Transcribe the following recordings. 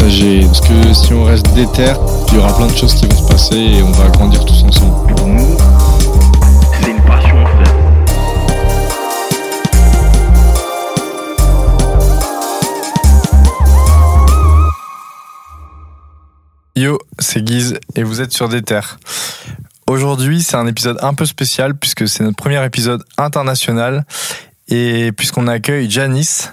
partager. Parce que si on reste déter, il y aura plein de choses qui vont se passer et on va grandir tous ensemble. Pour nous, c'est une passion, frère. Yo, c'est Guise et vous êtes sur des terres. Aujourd'hui, c'est un épisode un peu spécial puisque c'est notre premier épisode international et puisqu'on accueille Janice.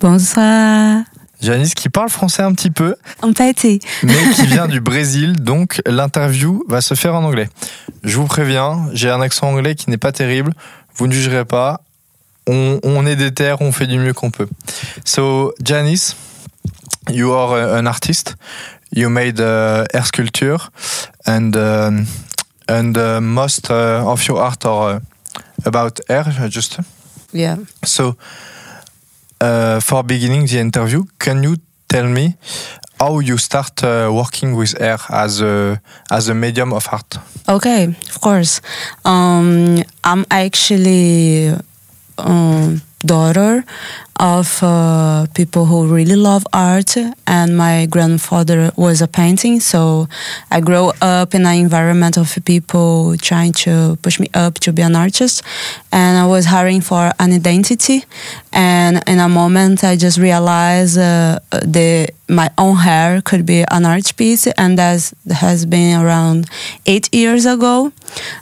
Bonsoir. Janice qui parle français un petit peu, On peut être. mais qui vient du Brésil, donc l'interview va se faire en anglais. Je vous préviens, j'ai un accent anglais qui n'est pas terrible, vous ne jugerez pas. On, on est des terres, on fait du mieux qu'on peut. So, Janice, you are uh, an artist. You made uh, air sculpture, and um, and uh, most uh, of your art are uh, about air, uh, just. Yeah. So, uh, for beginning the interview, can you tell me how you start uh, working with air as a as a medium of art? Okay, of course. Um, I'm actually um, daughter of uh, people who really love art, and my grandfather was a painting. So I grew up in an environment of people trying to push me up to be an artist, and I was hiring for an identity. And in a moment, I just realized uh, the my own hair could be an art piece, and that has been around eight years ago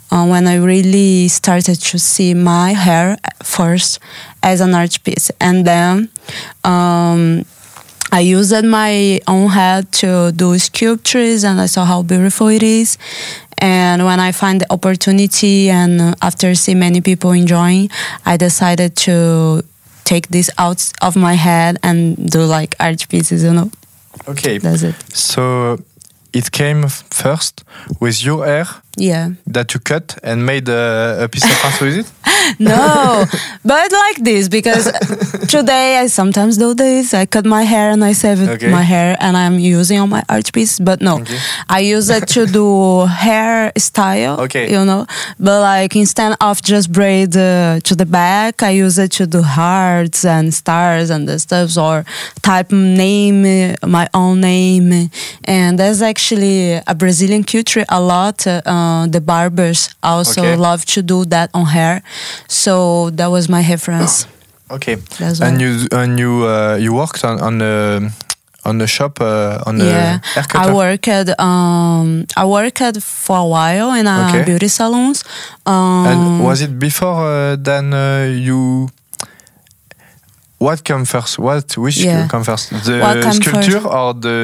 uh, when I really started to see my hair first as an art piece, and then. Um, I used my own head to do sculptures, and I saw how beautiful it is. And when I find the opportunity, and after see many people enjoying, I decided to take this out of my head and do like art pieces. You know, Okay, that's it. so it came first with your hair Yeah. that you cut and made a, a piece of art with it. No, but like this because today I sometimes do this. I cut my hair and I save it- Okay. my hair and I'm using on my art piece. But no, Okay. I use it to do hair style. Okay. you know. But like instead of just braid uh, to the back, I use it to do hearts and stars and the stuff or type name, my own name, and that's actually a Brazilian culture a lot. Uh, the barbers also Okay. love to do that on hair, so that was my reference. Okay, That's and why. you and you uh, you worked on on the on the shop uh, on the Yeah, I worked. Um, I worked for a while in a Okay. beauty salons. Um, And was it before uh, then uh, you? What come first? What which Yeah. come first? The sculpture first? or the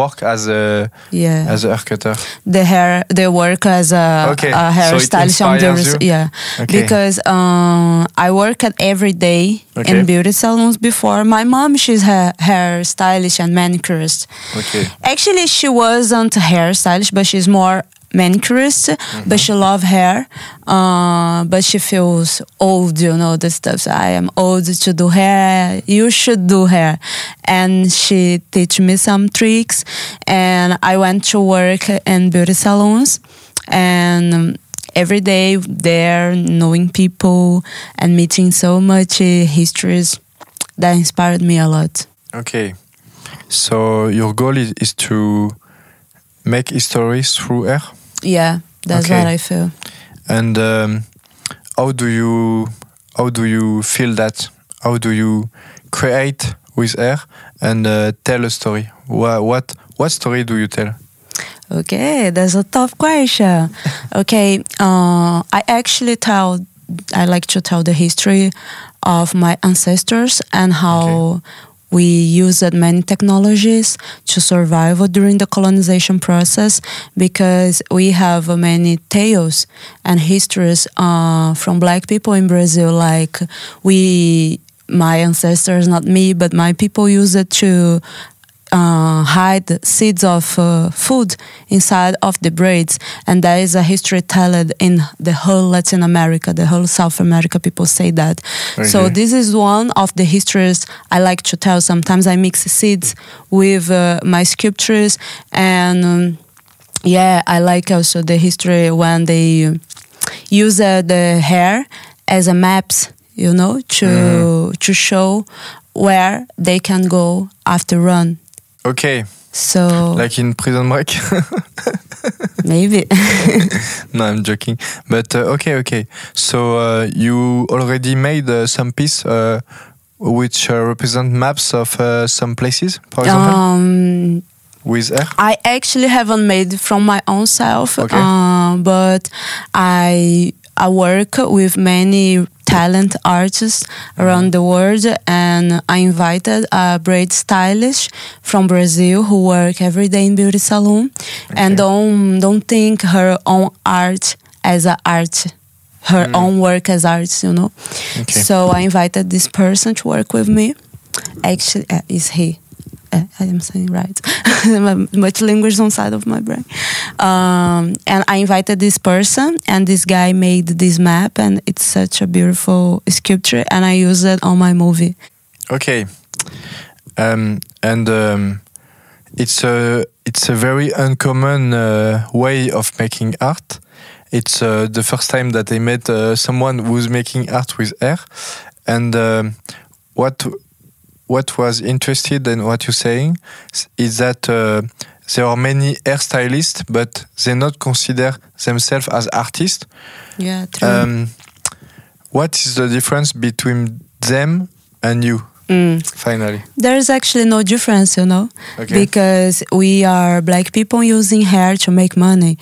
work as a yeah, as a hair cutter? the hair, the work as a, Okay, a so hairstylist on inspires beauty. you? Yeah, Okay. because um, I work at every day Okay. in beauty salons before. My mom, she's a hairstylist and manicurist. okay. Actually, she wasn't hairstylist, but she's more manicurist. Mm-hmm. But she love hair. Uh, but she feels old, you know, the stuff. So I am old to do hair. You should do hair. And she teach me some tricks. And I went to work in beauty salons. And every day there, knowing people and meeting so much uh, histories, that inspired me a lot. Okay. So your goal is, is to make histories through hair, Yeah, that's Okay. what I feel. and um, how do you how do you feel that? How do you create with hair and uh, tell a story? What what what story do you tell? Okay, that's a tough question. okay, uh, I actually tell, I like to tell the history of my ancestors and how we used many technologies to survive during the colonization process because we have many tales and histories uh, from black people in Brazil. Like we, my ancestors, not me, but my people use it to uh, hide seeds of uh, food inside of the braids, and there is a history told in the whole Latin America, the whole South America. People say that. So this is one of the histories I like to tell. Sometimes I mix seeds with uh, my sculptures, and um, yeah, I like also the history when they use uh, the hair as a maps, you know, to to show where they can go after run. Okay, So like in Prison Break. maybe no, I'm joking. But uh, okay, okay. So uh, you already made uh, some piece uh, which uh, represent maps of uh, some places, for example, um, with air. I actually haven't made from my own self, Okay. uh, but I I work with many talent artists around the world, and I invited a braid stylist from Brazil who work every day in beauty salon, and don't don't think her own art as a art. Her own work as art, you know. Okay. So I invited this person to work with me. Actually, uh, is he? I am saying right. Much language on side of my brain. Um, and I invited this person, and this guy made this map, and it's such a beautiful sculpture, and I use it on my movie. Okay. Um, and um, it's a it's a very uncommon uh, way of making art. It's uh, the first time that I met uh, someone who's making art with air, and um, what what was interested in what you're saying is that uh, there are many hairstylists, but they not consider themselves as artists. Yeah, true. Um, what is the difference between them and you? Mm. Finally. There is actually no difference, you know, Okay. because we are black people using hair to make money.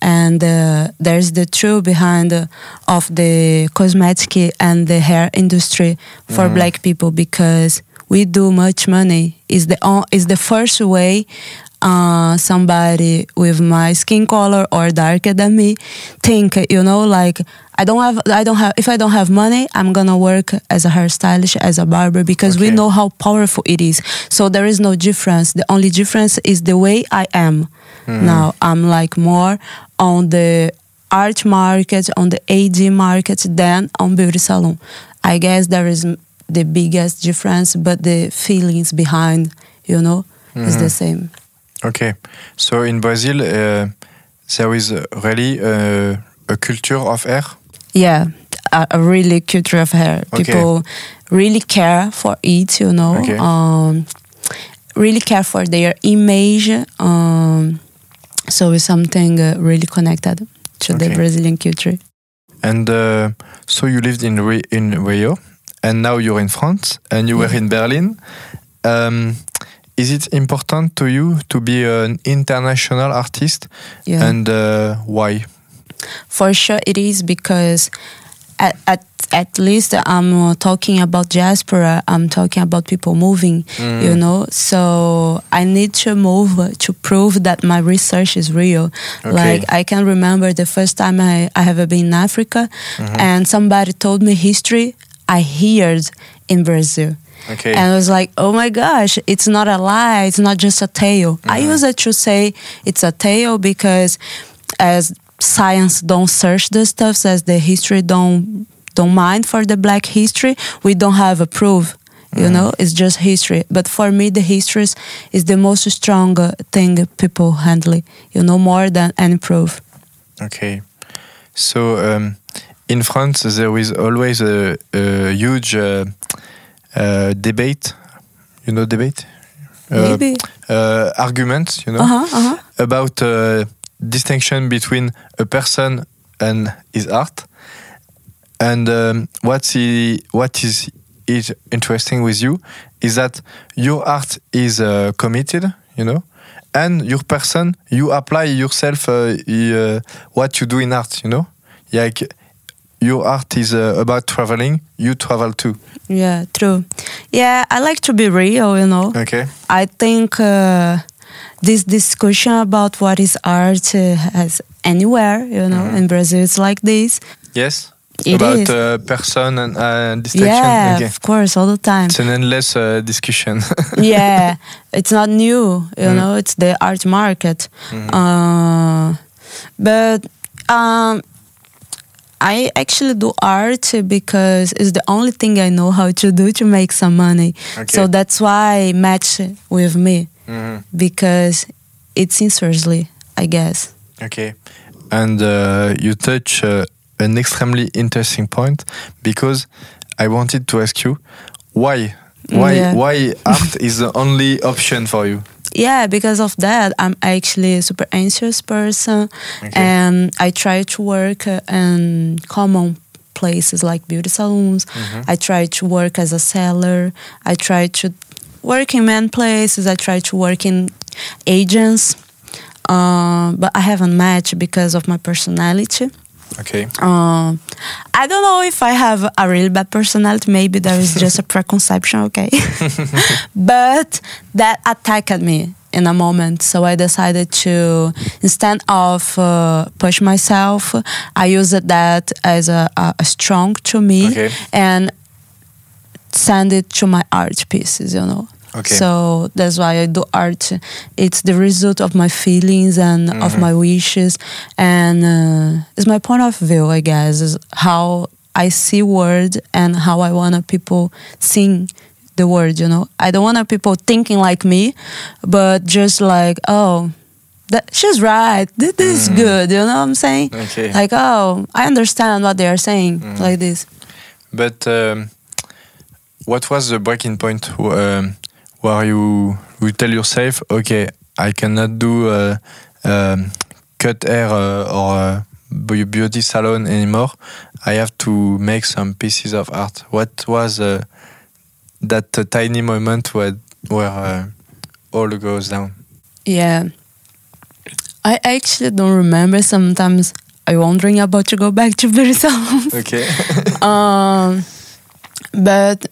And uh, there's the truth behind uh, of the cosmetic and the hair industry for Mhm. black people because we do much money. Is the on, is the first way uh, somebody with my skin color or darker than me think you know like I don't have I don't have if I don't have money I'm gonna work as a hairstylist as a barber because we know how powerful it is. So there is no difference. The only difference is the way I am. Now I'm like more on the art market, on the AD market than on beauty salon. I guess there is the biggest difference, but the feelings behind, you know, is the same. Okay. So in Brazil, uh, there is really uh, a culture of hair. Yeah, a, a really culture of hair. Okay. People really care for it, you know. Okay. Um, really care for their image. Um, so it's something uh, really connected to Okay. the Brazilian culture. And uh, so you lived in in Rio, and now you're in France, and you were in Berlin. Um, is it important to you to be an international artist, Yeah. and uh, why? For sure, it is because at, at, at least I'm talking about diaspora, I'm talking about people moving, you know. So I need to move to prove that my research is real. Okay. Like, I can remember the first time I, I have been in Africa and somebody told me history I heard in Brazil. Okay. And I was like, oh my gosh, it's not a lie. It's not just a tale. I use it to say it's a tale because as science don't search the stuff, as the history don't don't mind for the black history, we don't have a proof. You know, it's just history. But for me, the history is, is the most strong thing people handle. You know, more than any proof. Okay. So um, in France, there is always a, a huge uh, uh, debate. You know, debate? Uh, uh, arguments, you know, Uh huh. Uh huh. about uh, distinction between a person and his art. And um, he, what is is interesting with you is that your art is uh, committed, you know, and your person you apply yourself uh, uh, what you do in art, you know, like your art is uh, about traveling, you travel too. Yeah, true. Yeah, I like to be real, you know. Okay. I think uh, this discussion about what is art uh, has anywhere, you know, in Brazil it's like this. Yes. It about is. uh, person and uh, distinction. yeah, Okay. of course, all the time. It's an endless uh, discussion. yeah, it's not new, you Mm. know, it's the art market. Uh, but um, I actually do art because it's the only thing I know how to do to make some money. Okay. So that's why match with me Mhm. because it's sincerely, I guess. Okay. And uh, you touch uh, an extremely interesting point because I wanted to ask you why why Yeah. why art is the only option for you. Yeah, because of that, I'm actually a super anxious person, Okay. and I try to work uh, in common places like beauty salons. Mhm. I try to work as a seller. I try to work in many places. I try to work in agents, uh, but I haven't matched because of my personality. Okay. Um, I don't know if I have a real bad personality. Maybe there is just a preconception, okay? but that attacked me in a moment. So I decided to, instead of uh, push myself, I used that as a, a, strong to me Okay. and send it to my art pieces, you know. Okay. So that's why I do art. It's the result of my feelings and of Mhm. my wishes, and uh, it's my point of view, I guess, is how I see word and how I want people seeing the word. You know, I don't want people thinking like me, but just like, oh, that she's right. This, this is good. You know what I'm saying? Okay. Like, oh, I understand what they are saying, Mhm. like this. But um, what was the breaking point um, where you you tell yourself, okay, I cannot do uh, um, cut hair uh, or uh, beauty salon anymore. I have to make some pieces of art. What was uh, that uh, tiny moment where where uh, all goes down? Yeah. I actually don't remember. Sometimes I'm wondering about to go back to beauty salons. Okay. um, but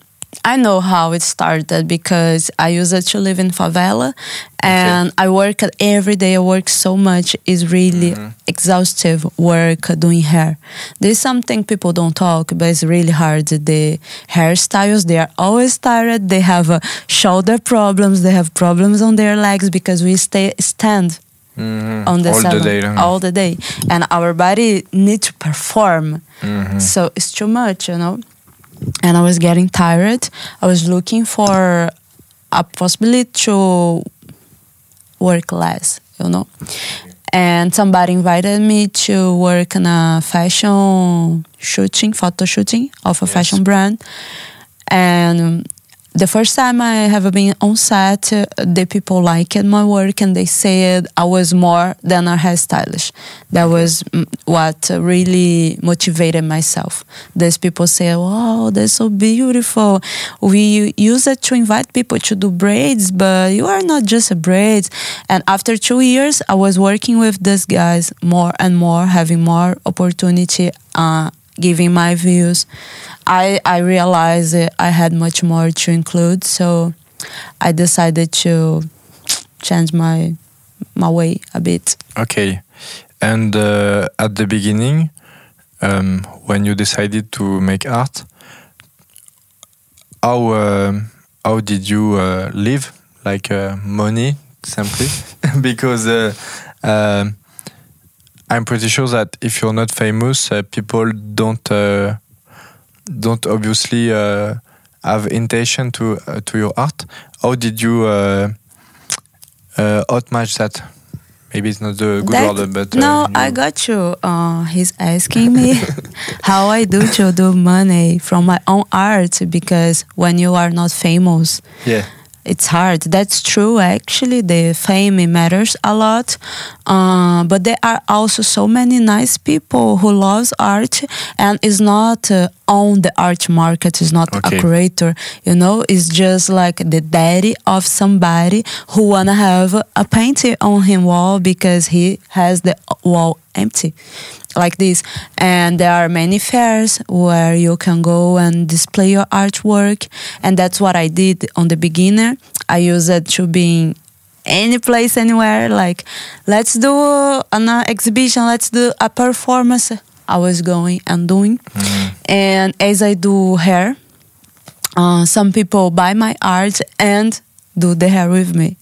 I know how it started because I used to live in favela and I work at every day. I work so much. It's really Mhm. exhaustive work doing hair. There's something people don't talk, but it's really hard. The hairstyles, they are always tired. They have uh, shoulder problems. They have problems on their legs because we stay stand Mhm. on the all the day all the day, and our body need to perform. Mhm. So it's too much, you know. And I was getting tired. I was looking for a possibility to work less, you know. And somebody invited me to work in a fashion shooting, photo shooting of a Yes. fashion brand. And the first time I have been on set, uh, the people liked my work and they said I was more than a hairstylist. That was mm, what really motivated myself. These people say, "Wow, that's so beautiful." We use it to invite people to do braids, but you are not just a braids. And after two years, I was working with these guys more and more, having more opportunity, uh, giving my views. I I realized I had much more to include, so I decided to change my my way a bit. Okay. And uh, at the beginning, um, when you decided to make art, how um how did you uh, live? Like uh, money, simply, because uh, um I'm pretty sure that if you're not famous, uh, people don't uh, don't obviously uh, have intention to uh, to your art. How did you uh, uh, outmatch that? Maybe it's not the good That- word, but uh, no, I got you. Uh, he's asking me how I do to do money from my own art because when you are not famous, yeah. It's hard. That's true. Actually, the fame matters a lot, uh, but there are also so many nice people who loves art and is not uh, on the art market. Is not Okay. a curator. You know, It's just like the daddy of somebody who wanna have a painting on his wall because he has the wall empty like this and there are many fairs where you can go and display your artwork and that's what i did on the beginner i use it to be in any place anywhere like let's do an exhibition let's do a performance I was going and doing. Mm-hmm. And as I do hair, uh, some people buy my art and do the hair with me.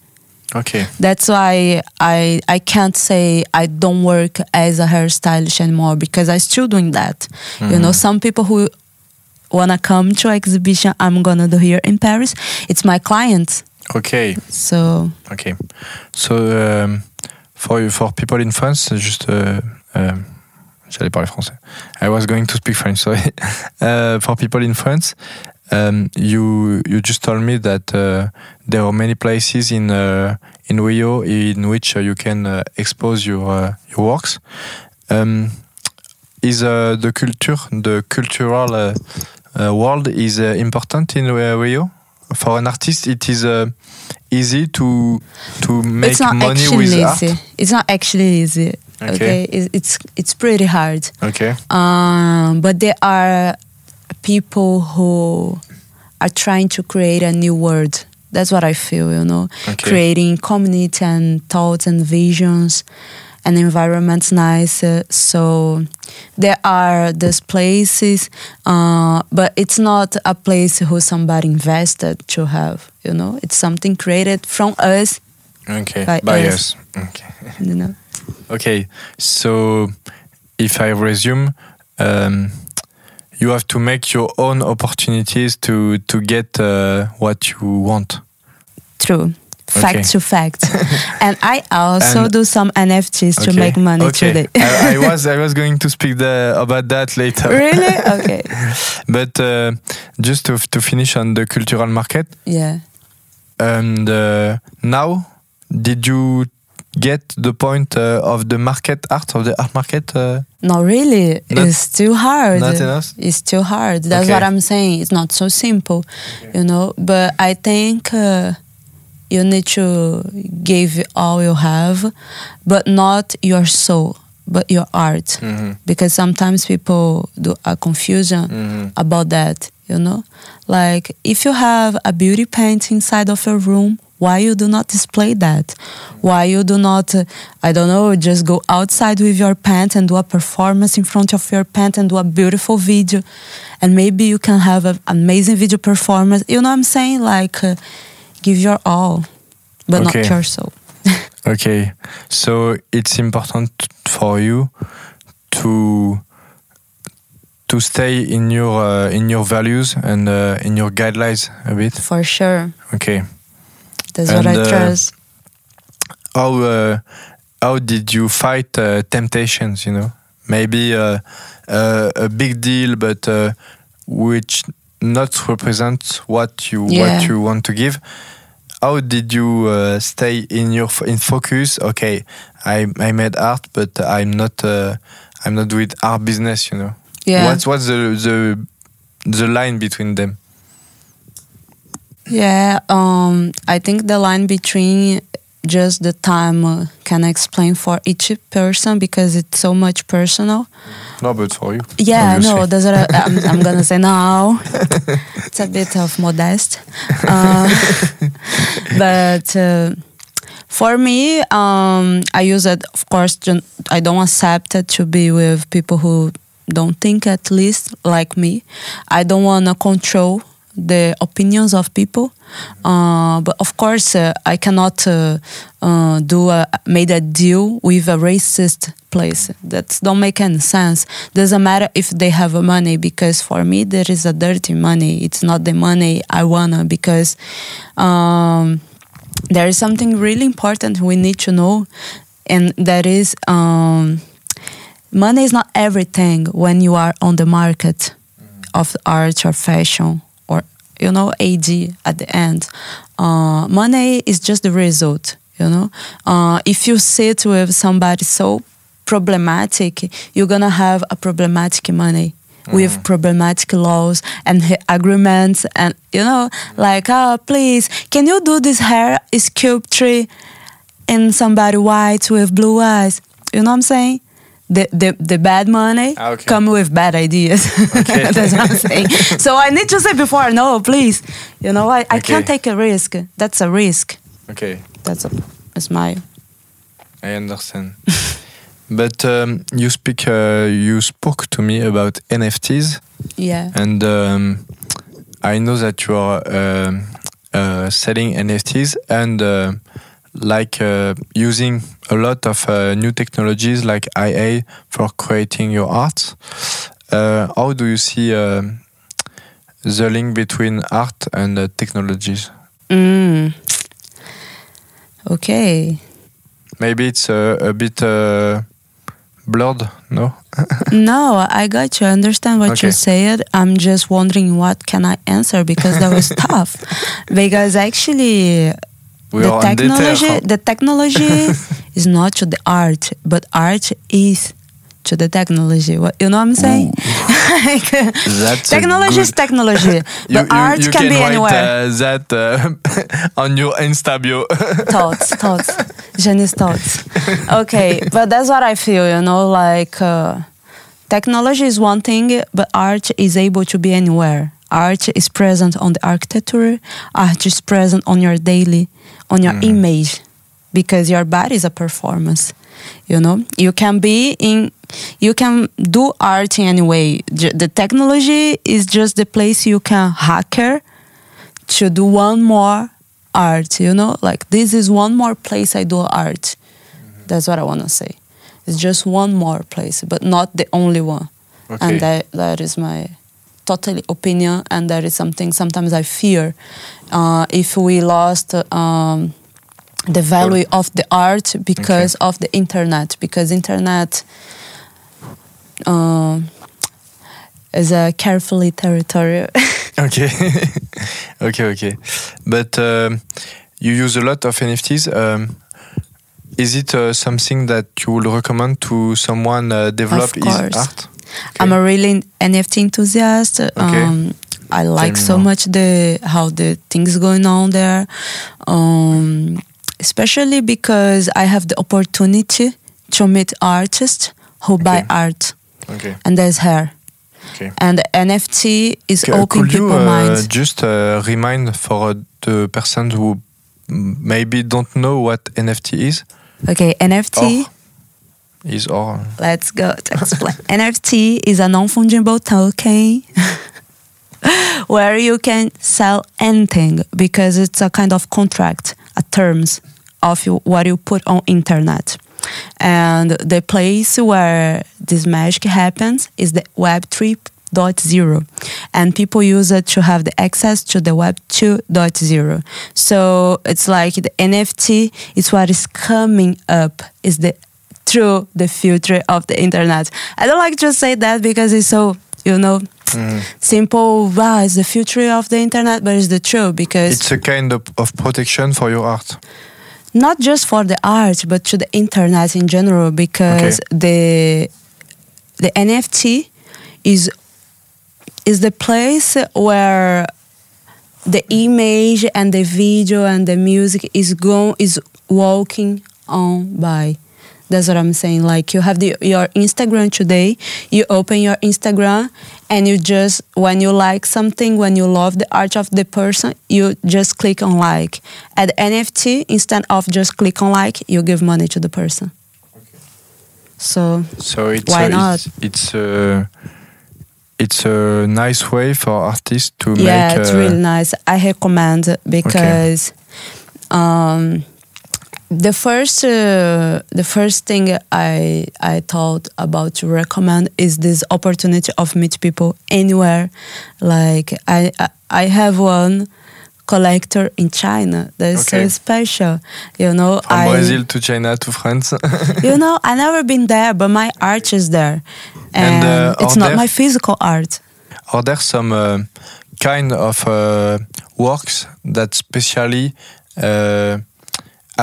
Okay. That's why I I can't say I don't work as a hairstylist anymore because I still doing that. You know, some people who wanna come to exhibition I'm gonna do here in Paris, it's my clients. Okay. So Okay. So, um, for you, for people in France, just uh, um, j'allais parler français. I was going to speak French. Sorry. uh, for people in France, um, you you just told me that uh, there are many places in uh, in Rio in which uh, you can uh, expose your uh, your works. Um, is uh, the culture, the cultural world, is uh, important in uh, Rio? For an artist, it is uh, easy to to make it's not money actually with easy. art. It's not actually easy. Okay. Okay, It's, it's it's pretty hard. Okay. Um, but there are people who are trying to create a new world. That's what I feel, you know, Okay. creating community and thoughts and visions and environments nice. Uh, so there are these places, uh, but it's not a place who somebody invested to have, you know, it's something created from us, Okay. By By us. us. Okay. you know. Okay. So, if I resume, um, you have to make your own opportunities to to get uh, what you want. True. Fact Okay. to fact. and I also And- do some NFTs to make money okay. today. I, I was I was going to speak the, about that later. really? Okay. But uh, just to to finish on the cultural market, Yeah. and uh, now, did you get the point uh, of the market art of the art market? Uh, No, really. Not- it's too hard. not enough? It's too hard. That's Okay. what I'm saying. It's not so simple, you know. But I think uh, you need to give all you have, but not your soul, but your art. Mhm. Because sometimes people do a confusion Mhm. about that, you know? Like if you have a beauty paint inside of your room, why you do not display that? Why you do not, uh, I don't know, just go outside with your paint and do a performance in front of your paint and do a beautiful video, and maybe you can have an amazing video performance. You know what I'm saying? Like, uh, give your all, but Okay. not your soul. Okay, so it's important for you to to stay in your uh, in your values and uh, in your guidelines a bit. For sure, Okay, that's And, what I uh, trust. how uh, how did you fight uh, temptations? You know, maybe uh, uh, a big deal, but uh, which not represent what you Yeah. what you want to give. How did you uh, stay in your f- in focus? Okay, I I made art, but I'm not uh, I'm not with art business. You know, Yeah. what's what's the the the line between them? Yeah, um, I think the line between just the time uh, can explain for each person because it's so much personal. No, but for you. Yeah, no, obviously. what I, I'm, I'm gonna say now. it's a bit of modest, uh, but uh, for me, um, I use it. Of course, I don't accept it to be with people who don't think at least like me. I don't wanna control the opinions of people. Uh, but of course, uh, I cannot uh, uh, do a made a deal with a racist place. That don't make any sense. Doesn't matter if they have money because for me there is a dirty money. It's not the money I wanna because um, there is something really important we need to know, and that is um, money is not everything when you are on the market of art or fashion you know AD at the end. Uh, money is just the result. You know, uh, if you sit with somebody so problematic, you're gonna have a problematic money with problematic laws and agreements and you know like oh please can you do this hair sculpture in somebody white with blue eyes you know what i'm saying the, the, the bad money Ah, okay. come with bad ideas Okay. that's what i'm saying so i need to say before no please you know i, I can't take a risk that's a risk Okay. that's a that's my I understand. But um, you speak, uh, you spoke to me about NFTs, Yeah. and um, I know that you are um uh, selling NFTs and uh, like uh, using a lot of uh, new technologies like IA for creating your art. Uh, how do you see um the link between art and uh, technologies? Mm. Okay. Maybe it's a, a bit uh, blurred, no? no, I got you. I understand what Okay. you said. I'm just wondering what can I answer because that was tough. Because actually, the technology, the technology is not to the art, but art is to the technology. What you know what I'm saying? Like, technology is good- technology, You, but art you can, be write, anywhere. Uh, that uh, on your Insta bio. thoughts, thoughts, Jenny's thoughts. Okay, but that's what I feel, you know, like uh, technology is one thing, but art is able to be anywhere. Art is present on the architecture, art is present on your daily, on your mm. image, because your body is a performance. You know, you can be in, you can do art in any way. The technology is just the place you can hacker to do one more art you know like this is one more place i do art mm-hmm. that's what i want to say it's just one more place but not the only one Okay. and that that is my totally opinion and that is something sometimes i fear uh, if we lost um, the value of the art because of the internet because internet um, is a carefully territorial okay, okay, okay. But um, you use a lot of NFTs. Um, is it uh, something that you would recommend to someone uh, develop his course. Art? I'm a really NFT enthusiast. Um, I like me so much the how the things going on there, um, especially because I have the opportunity to meet artists who buy art, Okay. and there's her. Okay. And NFT is C- opening Could you people's uh, minds. just uh, remind for uh, the person who maybe don't know what NFT is? Okay, NFT. Is or Let's go to explain. NFT is a non-fungible token where you can sell anything because it's a kind of contract, a terms of you, what you put on internet. And the place where this magic happens is the Web 3.0, and people use it to have the access to the Web 2.0. So it's like the NFT is what is coming up, is the through the future of the internet. I don't like to say that because it's so, you know, Mm. simple. Wow, it's the future of the internet, but it's the truth because it's a kind of, of protection for your art. not just for the art, but to the internet in general. Because the the NFT is is the place where the image and the video and the music is going is walking on by. That's what I'm saying. Like you have the, your Instagram today, you open your Instagram and you just when you like something, when you love the art of the person, you just click on like. At NFT, instead of just click on like, you give money to the person. Okay. So So it's Why uh, not? It's, it's a it's a nice way for artists to yeah, make. it's uh, really nice. I recommend because um, the first uh, the first thing I I thought about to recommend is this opportunity of meet people anywhere. Like I I, have one collector in China that is Okay. so special. You know, from I Brazil to China to France. you know I never been there, but my art is there, And, and, uh, it's not there- my physical art. Are there some uh, kind of uh, works that specially uh,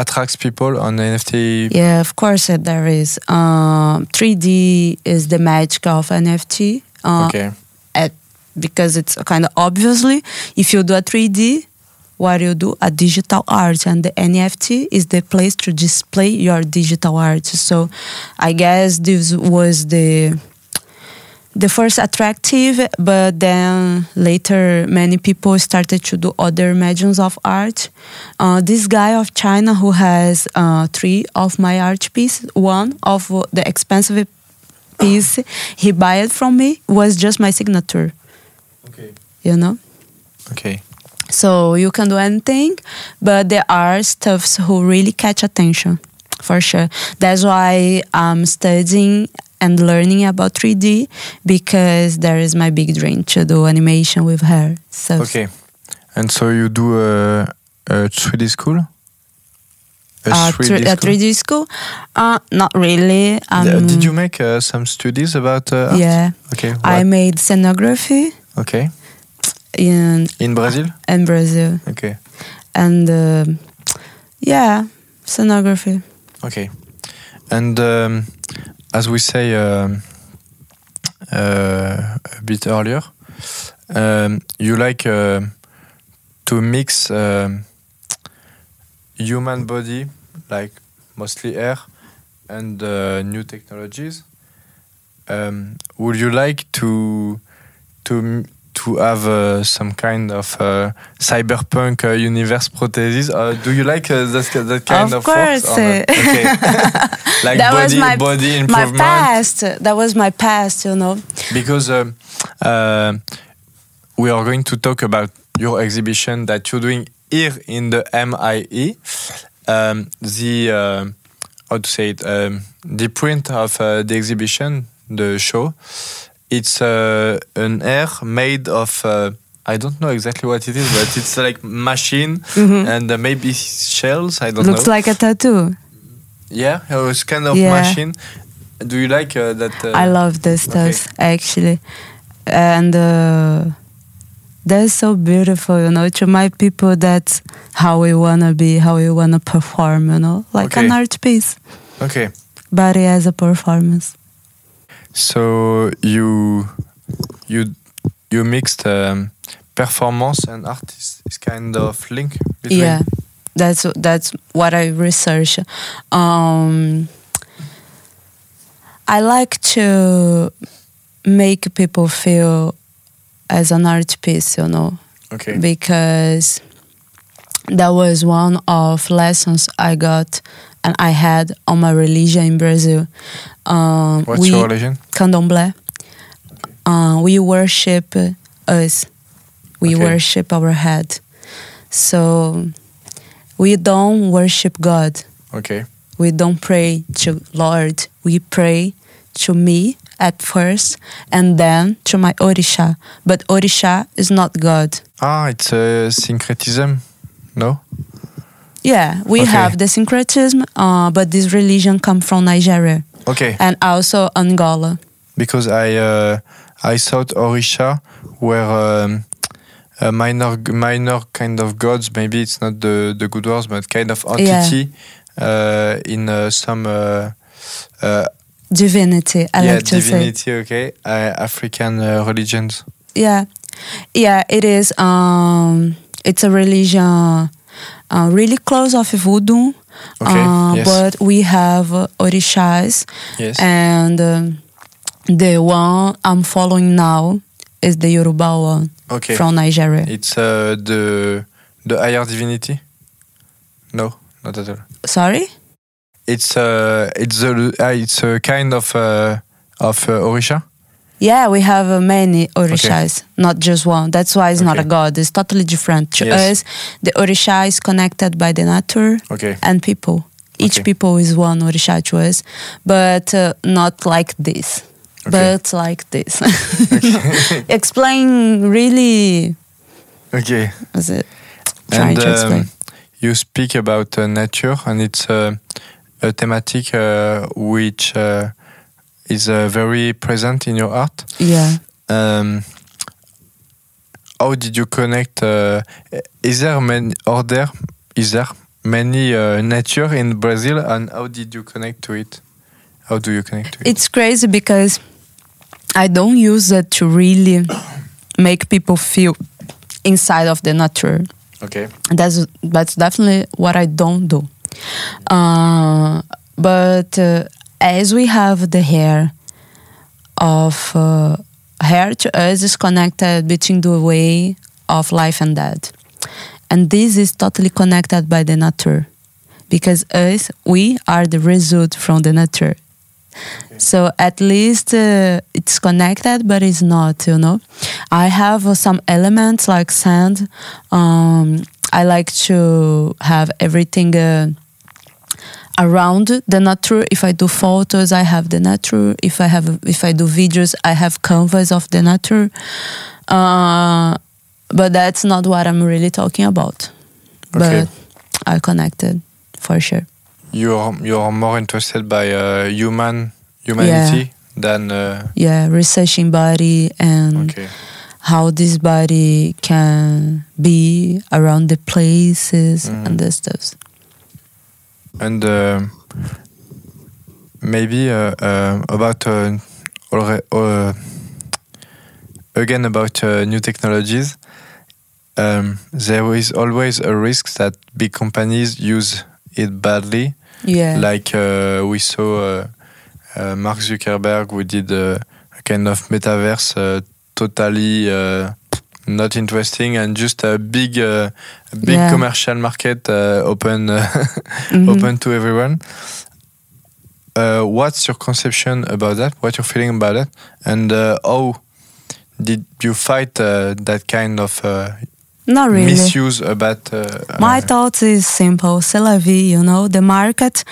attracts people on NFT? Yeah, of course uh, there is. Um, 3D is the magic of NFT. Uh, Okay. at, because it's kind of obviously, if you do a 3D, what you do a digital art, and the NFT is the place to display your digital art. So, I guess this was the the first attractive, but then later many people started to do other mediums of art. Uh, this guy of China who has uh, three of my art pieces, one of the expensive piece he buy it from me was just my signature. Okay. You know. Okay. So you can do anything, but there are stuffs who really catch attention, for sure. That's why I'm studying and learning about 3D because there is my big dream to do animation with her. So Okay. And so you do a, a 3D school? A uh, thr- a 3D school? Uh, not really. Um, Uh, Did you make uh, some studies about uh, art? Yeah, Okay. What? I made scenography okay. in In Brazil? in Brazil, Okay. and uh, yeah, scenography. Okay. And um, as we say um, uh, a bit earlier, um, you like uh, to mix um, human body, like mostly air, and uh, new technologies. Um, would you like to to to have uh, some kind of uh, cyberpunk uh, universe prosthesis? Uh, do you like uh, that, that kind Of of, course, Okay. like That was body, my- body My past. That was my past. You know. Because um, we are going to talk about your exhibition that you're doing here in the MIE. Um, the uh, how to say it? Um, the print of uh, the exhibition, the show. It's uh, an air made of. Uh, I don't know exactly what it is, but it's like machine Mhm. and uh, maybe shells. I don't Looks know. Looks like a tattoo. yeah, it was kind of Yeah. machine. Do you like uh, that? Uh, I love this stuff actually, and uh, that's so beautiful. You know, to my people, that's how we wanna be, how we wanna perform. You know, like an art piece, Okay. body as a performance. So you you you mixed um, performance and art is, is kind of link between. Yeah, that's that's what I research. Um, I like to make people feel as an art piece, you know, Okay. because that was one of lessons I got and I had on my religion in Brazil. Um, What's we, your religion? Candomblé. Uh, we worship us. We Okay. worship our head. So we don't worship God. Okay. We don't pray to Lord. We pray to me at first and then to my Orisha. But Orisha is not God. Ah, it's a syncretism. No. Yeah, we Okay. have the syncretism, uh, but this religion come from Nigeria Okay. and also Angola. Because I uh, I thought Orisha were um, a minor minor kind of gods. Maybe it's not the the good words, but kind of entity uh, in uh, some. Uh, uh, Divinity, I yeah, like to say. divinity. Okay, uh, African uh, religions. Yeah, yeah, it is. Um, it's a religion uh, really close of voodoo. Okay, uh, yes. But we have uh, orishas, Yes. and um, the one I'm following now is the Yoruba one Okay. from Nigeria. It's uh, the the higher divinity. No, not at all. Sorry. It's uh, it's a uh, it's a kind of uh, of uh, orisha. Yeah, we have uh, many orishas, not just one. That's why it's not a god. It's totally different. To Yes. us, the orisha is connected by the nature Okay. and people. Each Okay. people is one orisha to us, but uh, not like this. Okay. But like this. Explain really. Okay. Is it trying And to explain? um, you speak about uh, nature, and it's uh, a thematic uh, which uh, is uh, very present in your art. yeah. Um, how did you connect? Uh, is there many? Are there? Is there many uh, nature in Brazil, and how did you connect to it? How do you connect to it? It's crazy because I don't use it to really make people feel inside of the nature. okay. That's that's definitely what I don't do. Uh, but uh, as we have the hair of uh, hair to us is connected between the way of life and death. And this is totally connected by the nature. Because us, we are the result from the nature. So at least uh, it's connected, but it's not, you know. I have uh, some elements like sand. Um, I like to have everything uh, around the nature. If I do photos, I have the nature. If I have, if I do videos, I have canvas of the nature. Uh, but that's not what I'm really talking about. Okay. But I connected for sure. You're you're more interested by uh, human humanity than uh, Yeah, researching body and okay. how this body can be around the places Mhm. and the stuff. And uh, maybe uh, uh, about uh, uh, again about uh, new technologies. Um, there is always a risk that big companies use it badly. Yeah. Like uh, we saw uh, uh, Mark Zuckerberg, who did uh, a kind of metaverse uh, totally uh, not interesting and just a big, uh, big Yeah. commercial market uh, open uh, Mhm. open to everyone. Uh, what's your conception about that? What you're feeling about it? And uh, how did you fight uh, that kind of uh, Not really. misuse about? Uh, My thought is simple. C'est la vie, you know. The market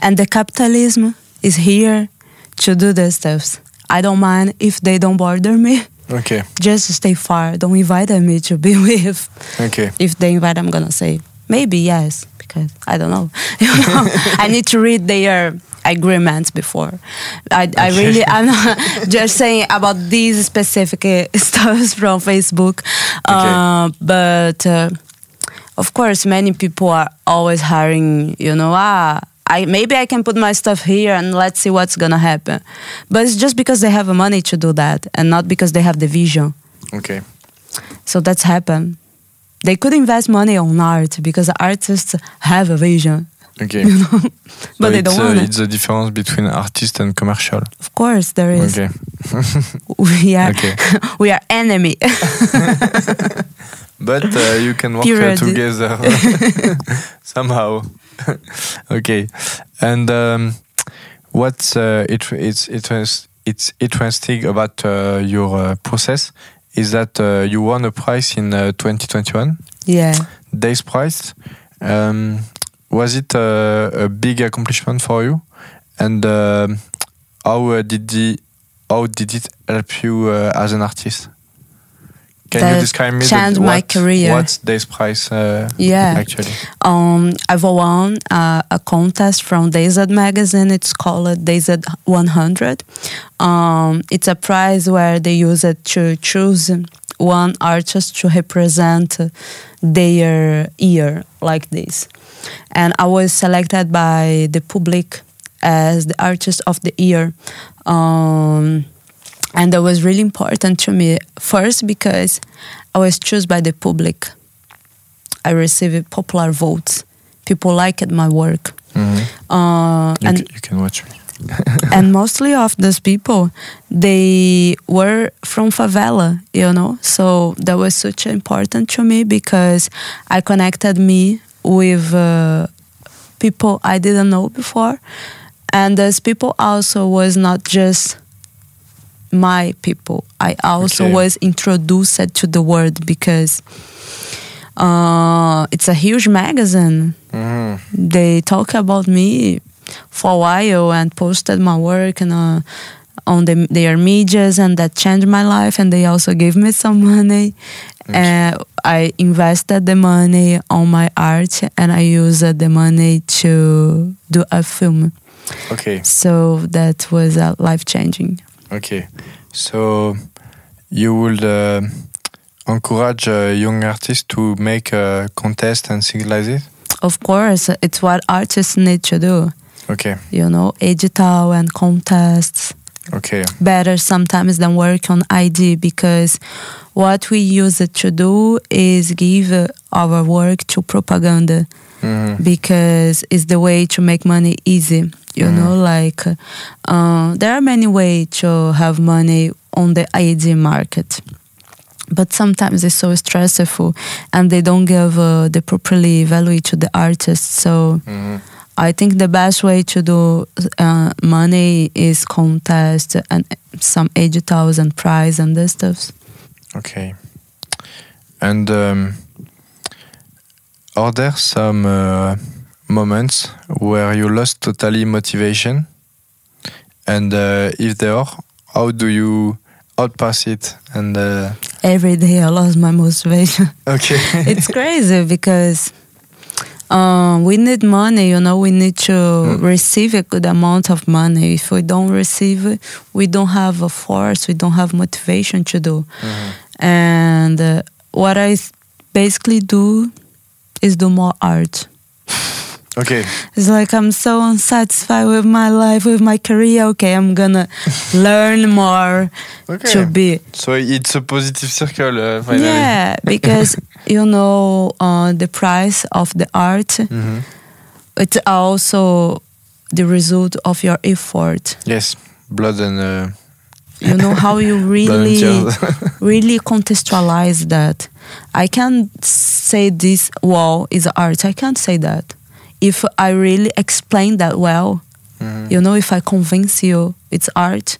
and the capitalism is here to do the stuff. I don't mind if they don't bother me. Okay, Just stay far. Don't invite me to be with. okay, If they invite, I'm gonna say maybe yes because I don't know. You know, I need to read their agreements before. I, I really I'm not just saying about these specific stuff from Facebook, uh, but uh, of course many people are always hiring. You know, ah. I, maybe I can put my stuff here and let's see what's gonna happen. But it's just because they have money to do that and not because they have the vision. okay. So that's happened. They could invest money on art because artists have a vision, Okay. but So they it's, don't uh, it. It's the difference between artist and commercial. Of course, there is. Okay. We are Okay. we are enemy. But uh, you can work uh, together somehow. okay. And um, what's uh, it, it's it's it's interesting about uh, your uh, process is that uh, you won a prize in uh, 2021, yeah. Dazed Prize. Um, was it uh, a big accomplishment for you? And um how uh, did the how did it help you uh, as an artist? Can you describe me the- changed my what- career. What's Dazed Prize uh, Yeah. actually? Um, I've won uh, a contest from Dazed magazine. It's called Dazed 100. Um, it's a prize where they use it to choose one artist to represent their year like this. And I was selected by the public as the artist of the year. Um, and that was really important to me. First, because I was chosen by the public. I received popular votes. People liked my work. Mhm. Uh, You, and you can watch me. and mostly of those people they were from favela you know so that was such important to me because i connected me with uh, people i didn't know before and those people also was not just my people i also Okay. was introduced to the world because uh, it's a huge magazine Mhm. they talk about me for a while and posted my work and uh, on the, their medias and that changed my life and they also gave me some money. And i invested the money on my art and i used the money to do a film. Okay, so that was uh, life changing okay. So you would uh, encourage uh, young artists to make a contest and things like this? of course it's what artists need to do Okay, you know digital and contests okay, better sometimes than work on ID because what we use it to do is give our work to propaganda Mhm. because it's the way to make money easy. You Mhm. know, like uh, there are many ways to have money on the ID market. But sometimes it's so stressful, and they don't give uh, the properly value to the artists. So Mhm. I think the best way to do uh, money is contest and some editals and prize and this stuff. Okay. And um, are there some uh, moments where you lost totally motivation? And uh, if there are, how do you outpass it? And uh, Every day I lost my motivation. okay, it's crazy because uh, we need money, you know, we need to Mm. receive a good amount of money. If we don't receive it, we don't have a force, we don't have motivation to do. Mhm. And uh, I basically do is do more art. okay, It's like I'm so unsatisfied with my life, with my career. Okay, I'm gonna learn more to be So it's a positive circle. Uh, finally. Yeah, because you know uh, the price of the art. Mhm. It's also the result of your effort. Yes, blood and uh, You know how you really, really contextualize that. I can't say this wall is art. I can't say that. If I really explain that well, Mhm. you know, if I convince you it's art,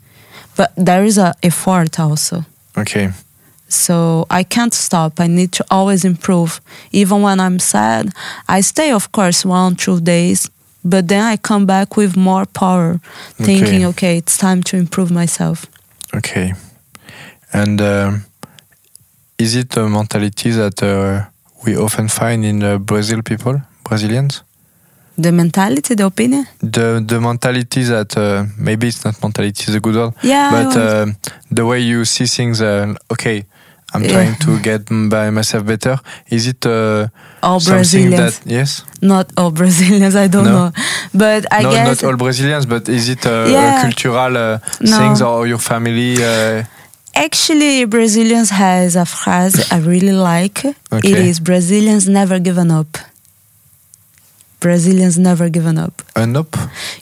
but there is a effort also. Okay. So I can't stop. I need to always improve. Even when I'm sad, I stay, of course, one, two days, but then I come back with more power, thinking, okay, it's time to improve myself. Okay. And um, is it a mentality that uh, we often find in uh, Brazil people, Brazilians? The mentality, the opinion? The the mentality that uh, maybe it's not mentality is a good word, Yeah. But um the way you see things. Uh, okay, I'm Yeah. trying to get by myself better. Is it uh, all Brazilians. that yes? Not all Brazilians, I don't No. know. But I no, guess. not all Brazilians, but is it uh, Yeah. cultural uh, No. things or your family? Uh, Actually, Brazilians has a phrase I really like. It Okay. is Brazilians never given up. Brazilians never given up. a nope.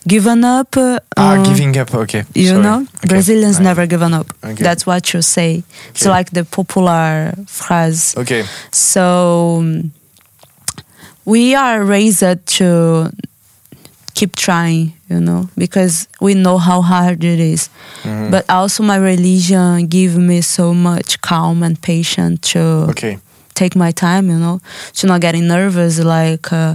Given up. Uh, ah, uh, giving up. Okay. You sorry. know, Okay. Brazilians never given up. Okay. That's what you say. It's like the popular phrase. Okay. So um, we are raised to keep trying, you know, because we know how hard it is. Mhm. But also my religion give me so much calm and patience to okay. take my time, you know, to not getting nervous. Like uh,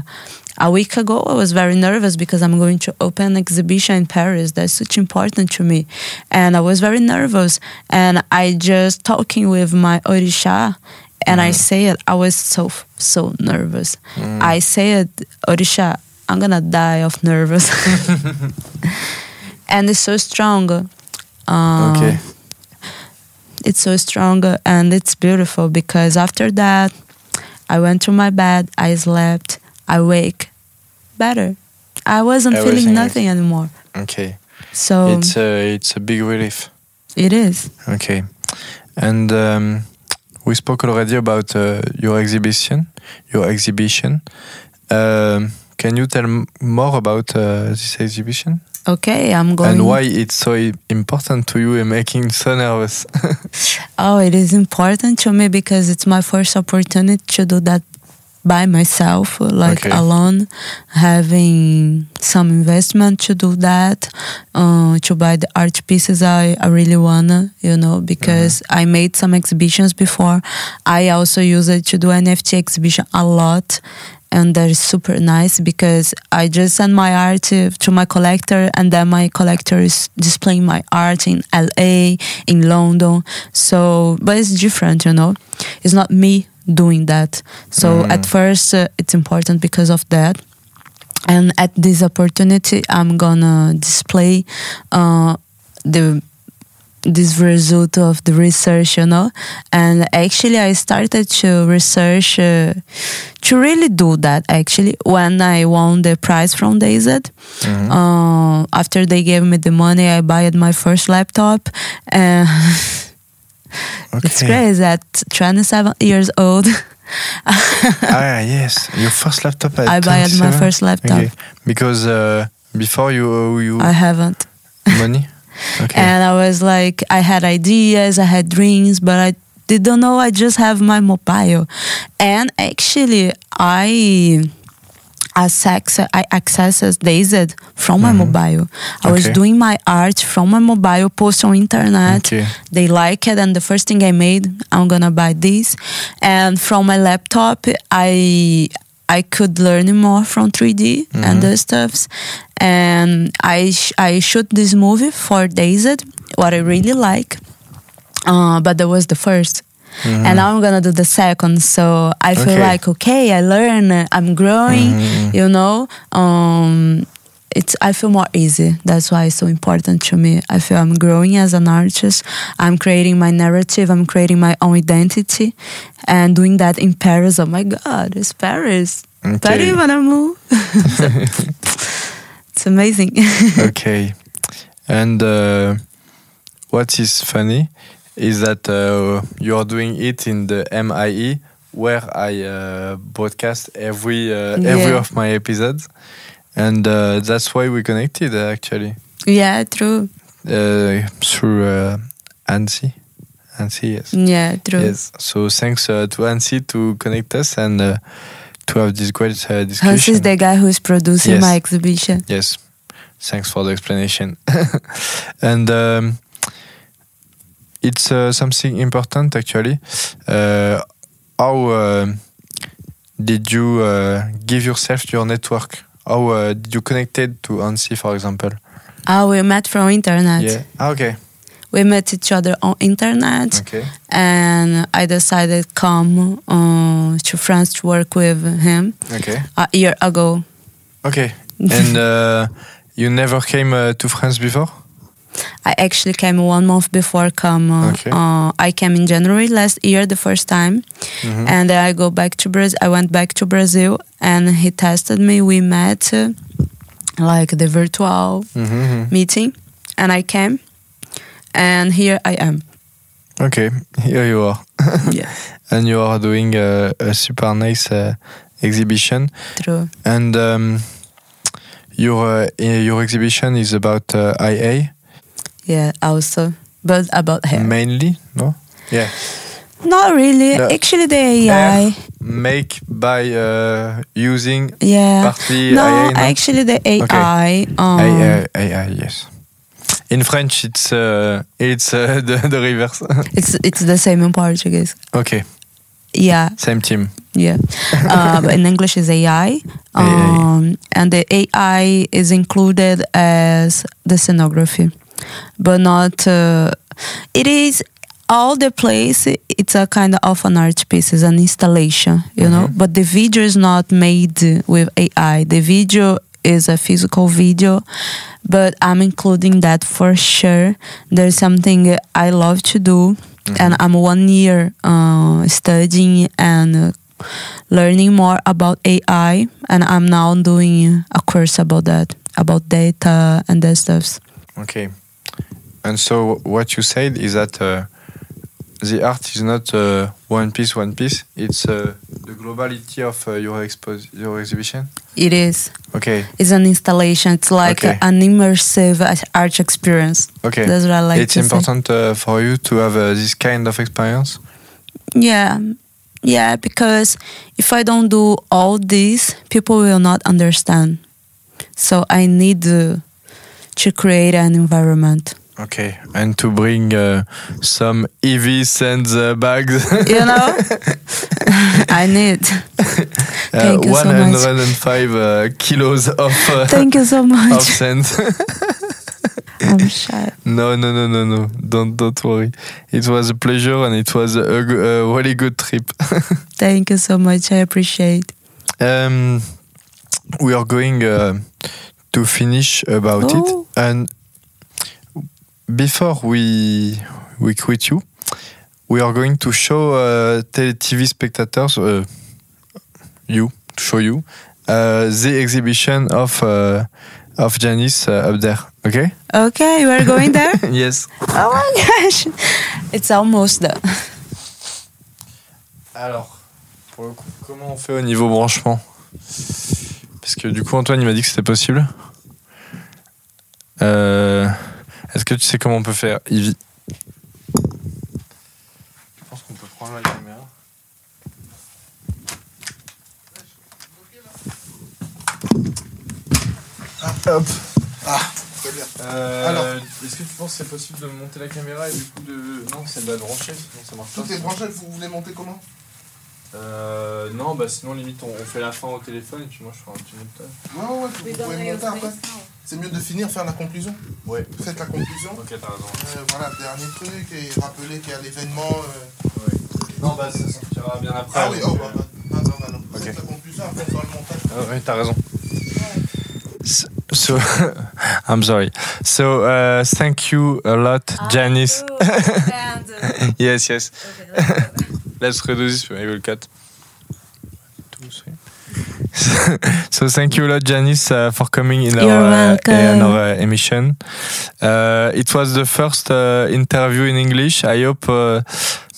a week ago, I was very nervous because I'm going to open an exhibition in Paris. That's such important to me, and I was very nervous. And I just talking with my orisha, and I said I was so so nervous. Mm. I said, orisha, I'm gonna die of nervous, and it's so strong. Uh, Okay. it's so strong and it's beautiful because after that i went to my bed i slept i wake better i wasn't Everything feeling is- nothing anymore Okay. so it's a it's a big relief. it is Okay. And um, we spoke already about uh, your exhibition. Your exhibition. Um, can you tell m- more about uh, this exhibition okay i'm going and why it's so important to you and making so nervous? oh it is important to me because it's my first opportunity to do that by myself like Okay. alone having some investment to do that uh, to buy the art pieces I, I really wanna you know because I made some exhibitions before. I also use it to do NFT exhibition a lot and that is super nice because I just send my art to, to my collector and then my collector is displaying my art in LA in London. So but it's different you know? It's not me doing that. So Mm. at first uh, it's important because of that. And at this opportunity i'm gonna display uh, the this result of the research you know? And actually i started to research uh, to really do that actually when i won the prize from Dazed Mhm. uh, after they gave me the money i bought my first laptop. And it's Okay. crazy at 27 years old ah yes, your first laptop. I bought my first laptop Okay. Because uh, before you owe you i haven't money. Okay. and I was like, I had ideas, I had dreams, but I didn't know. I just have my mobile, and actually, I. Access, I accessed Dazed from my mobile. I was doing my art from my mobile, post on internet. Okay. They like it, and the first thing I made, I'm gonna buy this. And from my laptop, I I could learn more from 3D and the stuffs. And I sh- I shoot this movie for Dazed, what I really like. Uh, but that was the 1st And now I'm gonna do the second. So I feel Okay. like okay, I learn, I'm growing, you know. Um, it's I feel more easy. That's why it's so important to me. I feel I'm growing as an artist. I'm creating my narrative. I'm creating my own identity, and doing that in Paris. Oh my God, it's Paris. Okay. Paris, mon move it's amazing. okay. And uh, what is funny is that uh, you are doing it in the MIE where I uh, broadcast every uh, every of my episodes, and uh, that's why we connected uh, actually yeah, true. uh, through uh, Ansi. Ansi, yes. Yeah, true. Yes. So thanks uh, to Ansi to connect us and uh, to have this great uh, Hans discussion. is the guy who's producing Yes. my exhibition. Yes. Thanks for the explanation. and um, it's uh, something important actually. Uh, how uh, did you uh, give yourself to your network? How uh, did you connected to ANSI, for example? Ah, we met from internet. Yeah. Ah, okay. We met each other on internet, Okay. and I decided come uh, to France to work with him Okay. a year ago. Okay. and uh, you never came uh, to France before? I actually came one month before come. Uh, Okay. uh, I came in January last year, the first time, Mhm. and then I go back to Brazil. I went back to Brazil, and he tested me. We met, uh, like the virtual Mhm. meeting, and I came, and here I am. Okay. Here you are. yeah, and you are doing a, a super nice uh, exhibition. true. And um, your uh, your exhibition is about uh, IA Yeah, also, but about hair. mainly, no? Yeah, Not really. No. Actually, the AI. make by uh, using Yeah. partly no, IA. No? actually, the AI. Um, AI, AI, yes. In French, it's uh, it's uh, the, the reverse. It's it's the same in Portuguese. okay, Yeah, same team. yeah. uh, in English is AI. Um, and the AI is included as the scenography, but not. Uh, it is all the place. It's a kind of an art piece. It's an installation, you know. But the video is not made with AI. The video is a physical video, but I'm including that for sure. There's something I love to do, and I'm one year uh, studying and uh, learning more about AI, and I'm now doing a course about that, about data and that stuff. Okay. And so what you said is that uh, the art is not uh, one piece, one piece. It's uh, the globality of uh, your expos- your exhibition. It is. Okay. It's an installation. It's like Okay. an immersive art experience. Okay. That's what I like it's to say. important uh, for you to have uh, this kind of experience. Yeah. Yeah, because if I don't do all this, people will not understand. So I need uh, to create an environment. Okay. And to bring uh, some EV sends uh, bags. You know? I need. Uh, Thank you so much. 105 uh, kilos of uh, Thank you so much. of sands. I'm shy. no, no, no, no, no. Don't don't worry. It was a pleasure and it was a really good trip. Thank you so much. I appreciate. Um, we are going uh, to finish about Oh. it, and before we we quit you, we are going to show uh, tele TV spectators, uh, you, to show you uh, the exhibition of uh, of Janice uh, up there. Okay? Okay, we're going there? yes. oh my gosh. It's almost done. Alors, pour le coup, comment on fait au niveau branchement? Parce que du coup, Antoine, il m'a dit que c'était possible. Euh, que tu sais comment on peut faire, Ivy Je pense qu'on peut prendre la caméra. Hop. Très bien. Euh, Alors. est-ce que tu penses que c'est possible de monter la caméra et du coup de. Non, c'est de la brancher, sinon ça marche pas. Tout est branché, vous voulez monter comment? Euh, non, bah sinon, limite, on, on fait la fin au téléphone et puis moi je ferai un petit montage. Ouais, ouais, ouais, vous pouvez monter après. C'est mieux de finir, faire la conclusion. Ouais. Faites la conclusion. Ok, t'as raison. Euh, voilà, dernier truc, et rappeler qu'il y a l'événement. euh, Non, bah ça sortira bien après. Ah oui, oh, bah, euh, bah, bah, bah, bah, non. Ok. Faites la conclusion, après on fera le montage. Oh, oui, t'as raison. So, I'm sorry. So, uh, thank you a lot, Janice. yes, yes. Let's reduce this. I will cut. So thank you a lot, Janice, uh, for coming in You're our, uh, in our emission. Uh, it was the first uh, interview in English. I hope uh,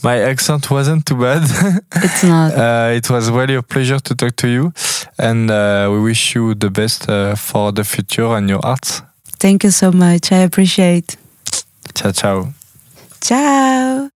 my accent wasn't too bad. It's not. Uh, it was really a pleasure to talk to you, and uh, we wish you the best uh, for the future and your arts. Thank you so much. I appreciate. Ciao, ciao. Ciao.